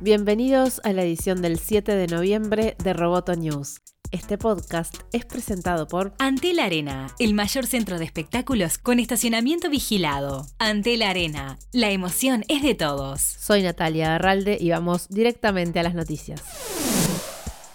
Bienvenidos a la edición del 7 de noviembre de Roboto News. Este podcast es presentado por Antel Arena, el mayor centro de espectáculos con estacionamiento vigilado. Antel Arena, la emoción es de todos. Soy Natalia Arralde y vamos directamente a las noticias.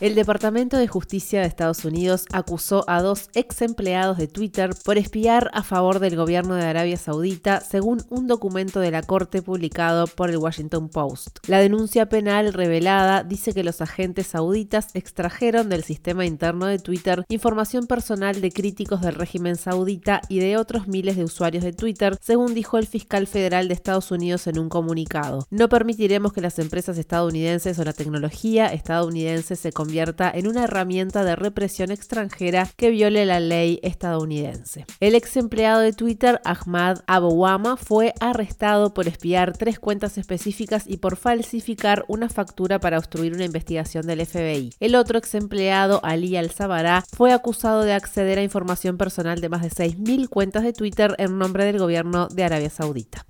El Departamento de Justicia de Estados Unidos acusó a dos ex empleados de Twitter por espiar a favor del gobierno de Arabia Saudita, según un documento de la Corte publicado por el Washington Post. La denuncia penal revelada dice que los agentes sauditas extrajeron del sistema interno de Twitter información personal de críticos del régimen saudita y de otros miles de usuarios de Twitter, según dijo el fiscal federal de Estados Unidos en un comunicado. No permitiremos que las empresas estadounidenses o la tecnología estadounidense se conviertan en una herramienta de represión extranjera que viole la ley estadounidense. El ex empleado de Twitter, Ahmad Abouama, fue arrestado por espiar tres cuentas específicas y por falsificar una factura para obstruir una investigación del FBI. El otro ex empleado, Ali Al-Sabara, fue acusado de acceder a información personal de más de 6.000 cuentas de Twitter en nombre del gobierno de Arabia Saudita.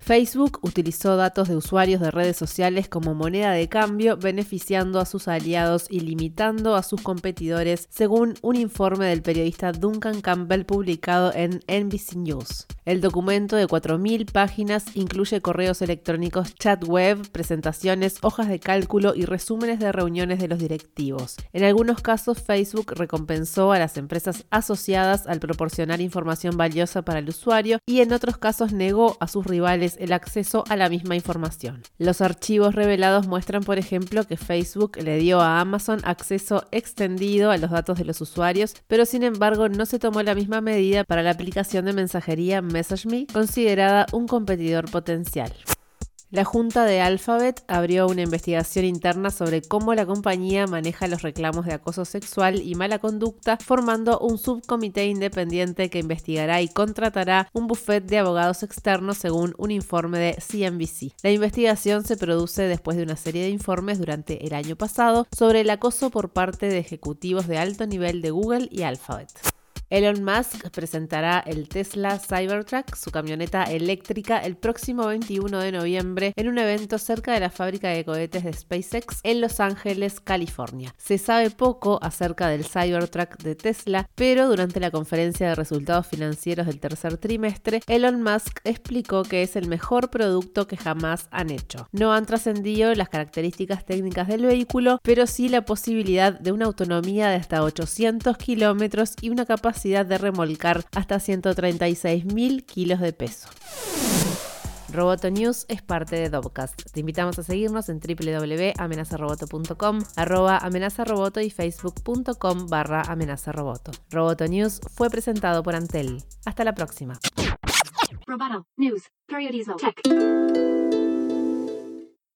Facebook utilizó datos de usuarios de redes sociales como moneda de cambio, beneficiando a sus aliados y limitando a sus competidores, según un informe del periodista Duncan Campbell publicado en NBC News. El documento de 4.000 páginas incluye correos electrónicos, chat web, presentaciones, hojas de cálculo y resúmenes de reuniones de los directivos. En algunos casos, Facebook recompensó a las empresas asociadas al proporcionar información valiosa para el usuario y en otros casos negó a sus rivales el acceso a la misma información. Los archivos revelados muestran, por ejemplo, que Facebook le dio a Amazon acceso extendido a los datos de los usuarios, pero sin embargo no se tomó la misma medida para la aplicación de mensajería MessageMe, considerada un competidor potencial. La Junta de Alphabet abrió una investigación interna sobre cómo la compañía maneja los reclamos de acoso sexual y mala conducta, formando un subcomité independiente que investigará y contratará un buffet de abogados externos según un informe de CNBC. La investigación se produce después de una serie de informes durante el año pasado sobre el acoso por parte de ejecutivos de alto nivel de Google y Alphabet. Elon Musk presentará el Tesla Cybertruck, su camioneta eléctrica, el próximo 21 de noviembre en un evento cerca de la fábrica de cohetes de SpaceX en Los Ángeles, California. Se sabe poco acerca del Cybertruck de Tesla, pero durante la conferencia de resultados financieros del tercer trimestre, Elon Musk explicó que es el mejor producto que jamás han hecho. No han trascendido las características técnicas del vehículo, pero sí la posibilidad de una autonomía de hasta 800 kilómetros y una capacidad de remolcar hasta 136.000 kilos de peso. Roboto News es parte de Dobcast. Te invitamos a seguirnos en www.amenazaroboto.com, arroba amenazaroboto y facebook.com barra amenazaroboto. Roboto News fue presentado por Antel. Hasta la próxima.